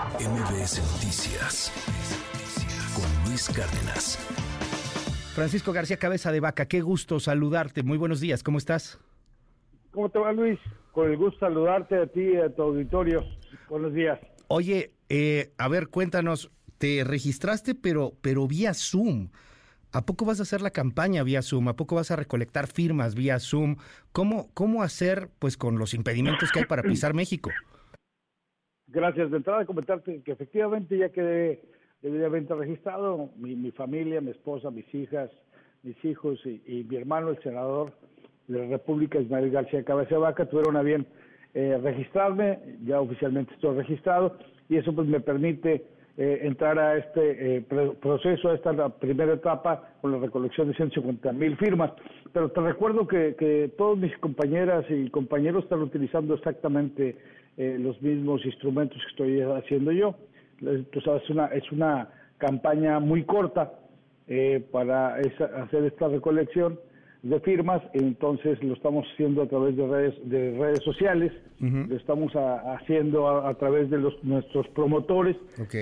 MBS Noticias con Luis Cárdenas. Francisco García Cabeza de Vaca, qué gusto saludarte. Muy buenos días, ¿cómo estás? ¿Cómo te va, Luis? Con el gusto saludarte a ti y a tu auditorio. Buenos días. Oye, eh, a ver, cuéntanos, te registraste, pero, pero vía Zoom. ¿A poco vas a hacer la campaña vía Zoom? ¿A poco vas a recolectar firmas vía Zoom? ¿Cómo, cómo hacer pues con los impedimentos que hay para pisar México? Gracias. De entrada, comentarte que efectivamente ya quedé debidamente registrado. Mi, mi familia, mi esposa, mis hijas, mis hijos y, mi hermano, el senador de la República, Ismael García Cabeza Vaca, tuvieron a bien eh, registrarme. Ya oficialmente estoy registrado y eso pues me permite eh, entrar a este eh, proceso, a esta primera etapa con la recolección de 150 mil firmas. Pero te recuerdo que, que todos mis compañeras y compañeros están utilizando exactamente eh, los mismos instrumentos que estoy haciendo yo. Tú sabes, es una, es una campaña muy corta eh, para hacer esta recolección de firmas, entonces lo estamos haciendo a través de redes, de redes sociales, lo estamos haciendo a, través de los, nuestros promotores.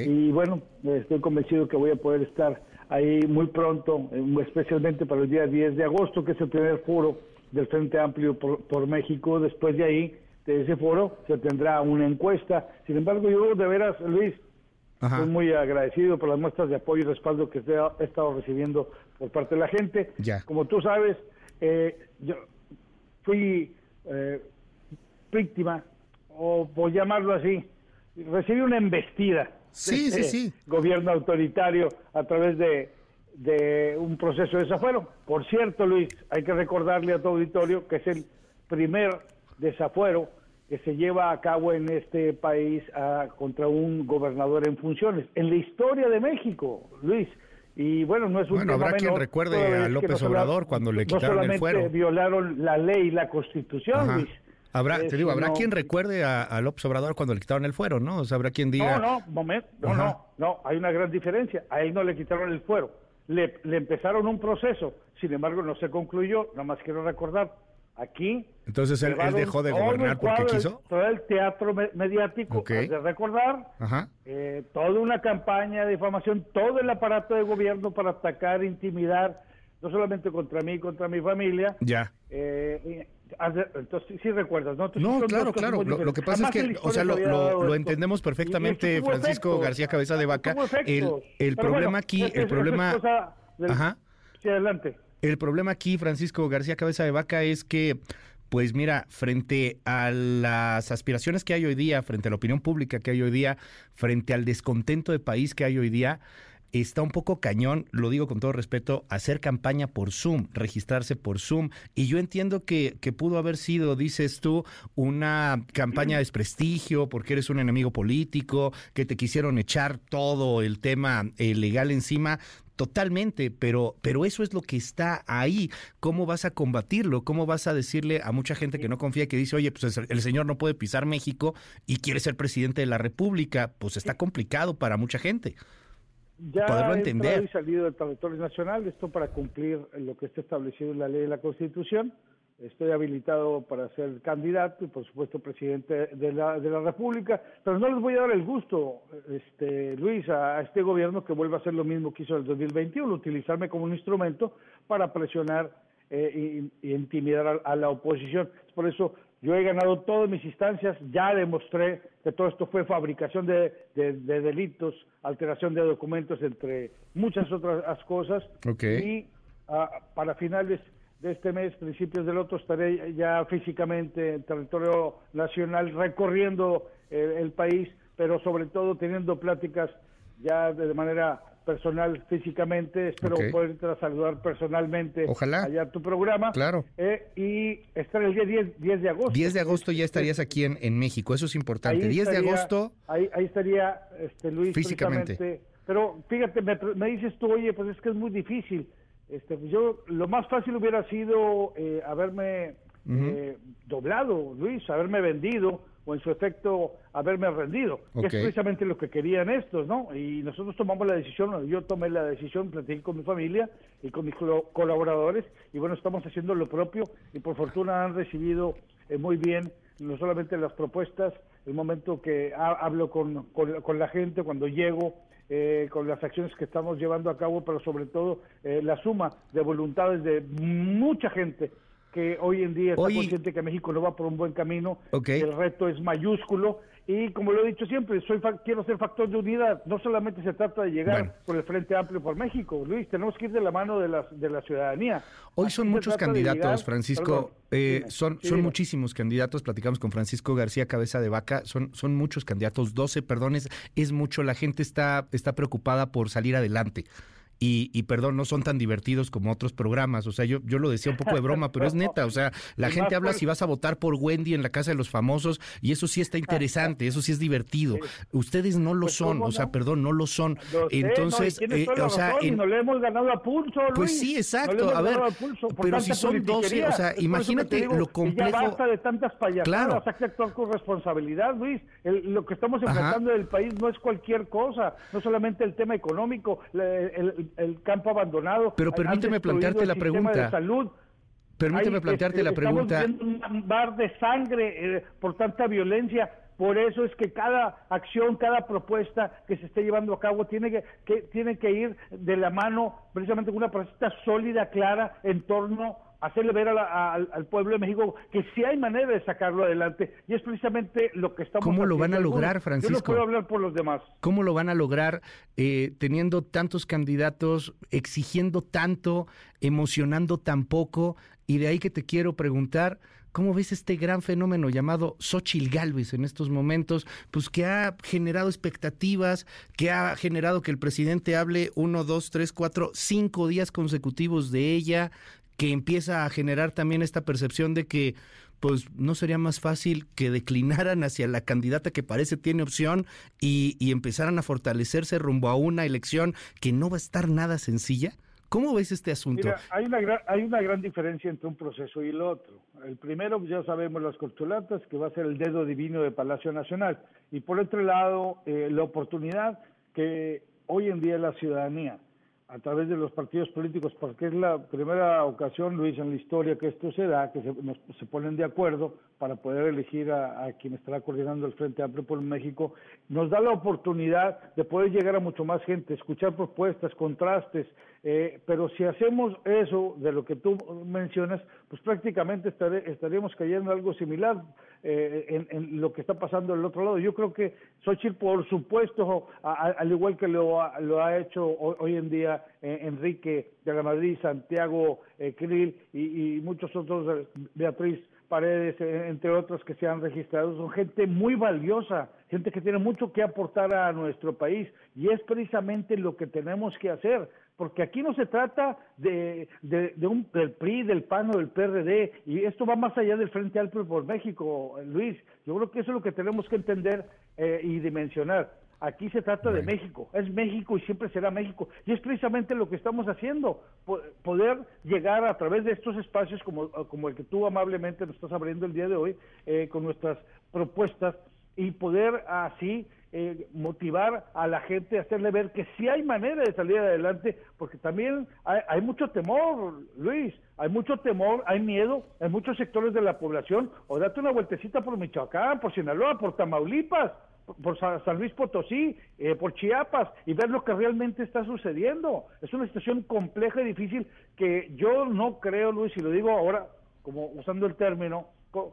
Y bueno, estoy convencido que voy a poder estar ahí muy pronto, eh, especialmente para el día 10 de agosto, que es el primer foro del Frente Amplio por, por México. Después de ahí de ese foro se tendrá una encuesta. Sin embargo, yo de veras, Luis, estoy muy agradecido por las muestras de apoyo y respaldo que he estado recibiendo por parte de la gente. Como tú sabes, eh, yo fui eh, víctima, o por llamarlo así, recibí una embestida sí, sí, sí. gobierno autoritario a través de, de un proceso de desafuero. Por cierto, Luis, hay que recordarle a tu auditorio que es el primer desafuero que se lleva a cabo en este país ah, contra un gobernador en funciones. En la historia de México, Luis. Y bueno, no es un bueno, habrá quien recuerde a López Obrador cuando le quitaron el fuero. violaron la ley y la constitución, Luis. Habrá, te digo, habrá quien recuerde a, López Obrador cuando le quitaron el fuero, ¿no? O sea, habrá quien diga... No, no, momento, no, no, no, hay una gran diferencia. A él no le quitaron el fuero. Le, le empezaron un proceso, sin embargo no se concluyó, nada más quiero recordar, Aquí. Entonces él, dejó de gobernar porque quiso. Todo el teatro mediático, de recordar, eh, toda una campaña de difamación, todo el aparato de gobierno para atacar, intimidar, no solamente contra mí, contra mi familia. Ya. Eh, entonces, sí recuerdas, ¿no? no, claro, claro. Lo, que pasa es que, o sea, lo, entendemos perfectamente, Francisco García Cabeza de Vaca. El, el problema aquí, el problema... Ajá. Sí, adelante. El problema aquí, Francisco García Cabeza de Vaca, es que pues mira, frente a las aspiraciones que hay hoy día, frente a la opinión pública que hay hoy día, frente al descontento de país que hay hoy día, está un poco cañón, lo digo con todo respeto, hacer campaña por Zoom, registrarse por Zoom. Y yo entiendo que, que pudo haber sido, dices tú, una campaña de desprestigio porque eres un enemigo político, que te quisieron echar todo el tema eh, legal encima. Totalmente, pero, pero eso es lo que está ahí. ¿Cómo vas a combatirlo? ¿Cómo vas a decirle a mucha gente que no confía, que dice, oye, pues el señor no puede pisar México y quiere ser presidente de la República? Pues está complicado para mucha gente. Ya poderlo entender. he salido del territorio nacional, esto para cumplir lo que está establecido en la ley de la Constitución estoy habilitado para ser candidato y por supuesto presidente de la, de la República, pero no les voy a dar el gusto, este, Luis, a, este gobierno que vuelva a hacer lo mismo que hizo en el 2021, utilizarme como un instrumento para presionar eh, y, intimidar a, la oposición. Por eso yo he ganado todas mis instancias, ya demostré que todo esto fue fabricación de, delitos, alteración de documentos, entre muchas otras cosas. Y ah, para finales de este mes, principios del otro, estaré ya físicamente en territorio nacional recorriendo eh, el país, pero sobre todo teniendo pláticas ya de manera personal, físicamente. Espero poder saludar personalmente Ojalá. allá a tu programa. Claro. Eh, y estar el día 10, 10, de agosto. 10 de agosto ya estarías aquí en, en México, eso es importante. 10 de agosto. Ahí, ahí estaría este, Luis. Físicamente. Pero fíjate, me, me dices tú, oye, pues es que es muy difícil este, pues yo lo más fácil hubiera sido eh, haberme eh, doblado, Luis, haberme vendido o en su efecto haberme rendido, que es precisamente lo que querían estos, ¿no? Y nosotros tomamos la decisión, yo tomé la decisión, platiqué con mi familia y con mis colaboradores y bueno, estamos haciendo lo propio y por fortuna han recibido eh, muy bien no solamente las propuestas el momento que hablo con, con, la gente, cuando llego, eh, con las acciones que estamos llevando a cabo, pero sobre todo eh, la suma de voluntades de mucha gente que hoy en día está consciente que México no va por un buen camino. El reto es mayúsculo y como lo he dicho siempre, soy quiero ser factor de unidad. No solamente se trata de llegar por el Frente Amplio por México, Luis, tenemos que ir de la mano de la, de la ciudadanía. Hoy son muchos candidatos, Francisco. Eh, son son muchísimos candidatos. Platicamos con Francisco García Cabeza de Vaca. Son, son muchos candidatos, 12, perdones, es mucho. La gente está, está preocupada por salir adelante y, perdón, no son tan divertidos como otros programas. O sea, yo, yo lo decía un poco de broma, pero es neta. O sea, la gente habla si vas a votar por Wendy en la Casa de los Famosos y eso sí está interesante, eso sí es divertido. Ustedes no lo pues, son, o sea, perdón, no lo son. Entonces, eh, o sea, no le hemos ganado a pulso. Pues sí, exacto. a ver, pero si son 12, o sea, imagínate lo complejo. Ya basta de tantas payasadas, claro. hay que actuar con responsabilidad, Luis. lo que estamos enfrentando en el país no es cualquier cosa, no solamente el tema económico, el el, campo abandonado. Pero permíteme plantearte la pregunta. salud. Permíteme plantearte la pregunta. Estamos viendo un bar de sangre eh, por tanta violencia. Por eso es que cada acción, cada propuesta que se esté llevando a cabo tiene que, que tiene que ir de la mano precisamente con una propuesta sólida, clara, en torno hacerle ver al pueblo de México que sí hay manera de sacarlo adelante y es precisamente lo que estamos ¿Cómo lo van a lograr, Francisco? Yo no puedo hablar por los demás. ¿Cómo lo van a lograr eh, teniendo tantos candidatos, exigiendo tanto, emocionando tan poco? Y de ahí que te quiero preguntar, ¿Cómo ves este gran fenómeno llamado Xochil Galvez en estos momentos? Pues que ha generado expectativas, que ha generado que el presidente hable uno, dos, tres, cuatro, cinco días consecutivos de ella, que empieza a generar también esta percepción de que pues no sería más fácil que declinaran hacia la candidata que parece tiene opción y, y empezaran a fortalecerse rumbo a una elección que no va a estar nada sencilla? ¿Cómo ves este asunto? Hay una, gran, hay una gran diferencia entre un proceso y el otro. El primero, ya sabemos las corcholatas, que va a ser el dedo divino de Palacio Nacional. Y por otro lado, eh, la oportunidad que hoy en día la ciudadanía a través de los partidos políticos, porque es la primera ocasión, Luis, en la historia que esto se da, que se, se ponen de acuerdo para poder elegir a, a, quien estará coordinando el Frente Amplio por México, nos da la oportunidad de poder llegar a mucho más gente, escuchar propuestas, contrastes, eh, pero si hacemos eso de lo que tú mencionas, pues prácticamente estaríamos cayendo en algo similar eh, en, lo que está pasando del otro lado. Yo creo que Xochitl, por supuesto, al igual que lo, lo ha hecho hoy, en día eh, Enrique de la Madrid, Santiago Krill y, muchos otros, Beatriz Paredes, entre otros que se han registrado, son gente muy valiosa, gente que tiene mucho que aportar a nuestro país y es precisamente lo que tenemos que hacer, porque aquí no se trata de, de, un, del PRI, del PAN o del PRD, y esto va más allá del Frente Amplio por México, Luis. Yo creo que eso es lo que tenemos que entender eh, y dimensionar. Aquí se trata de México, es México y siempre será México. Y es precisamente lo que estamos haciendo, poder llegar a través de estos espacios como, como el que tú amablemente nos estás abriendo el día de hoy, eh, con nuestras propuestas y poder así eh, motivar a la gente, hacerle ver que sí hay manera de salir adelante, porque también hay, hay, mucho temor, Luis, hay mucho temor, hay miedo en muchos sectores de la población, o date una vueltecita por Michoacán, por Sinaloa, por Tamaulipas, por San Luis Potosí, eh, por Chiapas y ver lo que realmente está sucediendo. Es una situación compleja y difícil que yo no creo, Luis, y lo digo ahora, como usando el término, con,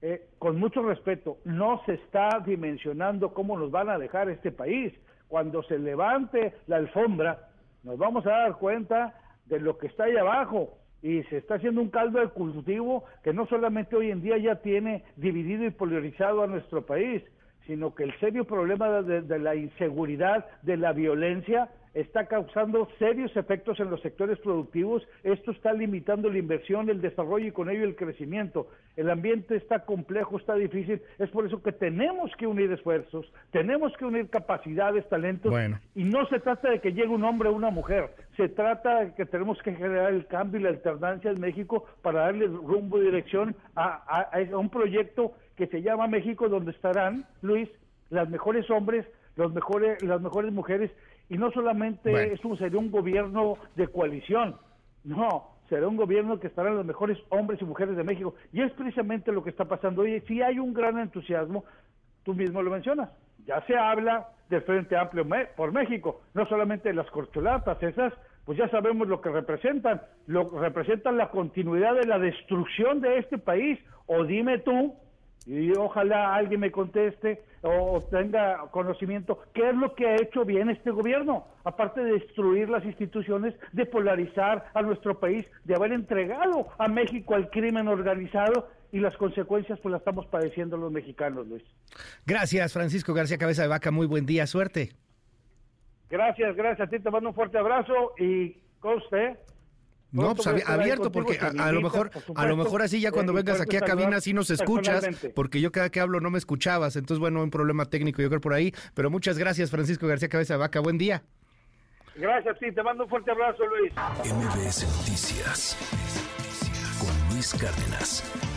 eh, con mucho respeto, no se está dimensionando cómo nos van a dejar este país. Cuando se levante la alfombra, nos vamos a dar cuenta de lo que está ahí abajo y se está haciendo un caldo de cultivo que no solamente hoy en día ya tiene dividido y polarizado a nuestro país, sino que el serio problema de, la inseguridad, de la violencia, está causando serios efectos en los sectores productivos. Esto está limitando la inversión, el desarrollo y con ello el crecimiento. El ambiente está complejo, está difícil. Es por eso que tenemos que unir esfuerzos, tenemos que unir capacidades, talentos. Y no se trata de que llegue un hombre o una mujer. Se trata de que tenemos que generar el cambio y la alternancia en México para darle rumbo y dirección a un proyecto que se llama México, donde estarán, Luis, las mejores hombres, los mejores, las mejores mujeres, y no solamente es un, sería un gobierno de coalición, no, será un gobierno que estarán los mejores hombres y mujeres de México, y es precisamente lo que está pasando. hoy. si hay un gran entusiasmo, tú mismo lo mencionas, ya se habla del Frente Amplio por México, no solamente las corcholatas, esas, pues ya sabemos lo que representan, lo representan la continuidad de la destrucción de este país, o dime tú, y ojalá alguien me conteste o tenga conocimiento qué es lo que ha hecho bien este gobierno, aparte de destruir las instituciones, de polarizar a nuestro país, de haber entregado a México al crimen organizado y las consecuencias pues las estamos padeciendo los mexicanos, Luis. Gracias, Francisco García Cabeza de Vaca, muy buen día, suerte. Gracias, gracias a ti, te mando un fuerte abrazo y con usted no, pues abierto, porque a, lo mejor, a lo mejor así ya cuando vengas aquí a cabina sí nos escuchas, porque yo cada que hablo no me escuchabas, entonces bueno, un problema técnico yo creo por ahí, pero muchas gracias Francisco García Cabeza Vaca, buen día. Gracias, sí, te mando un fuerte abrazo Luis. MBS Noticias con Luis Cárdenas.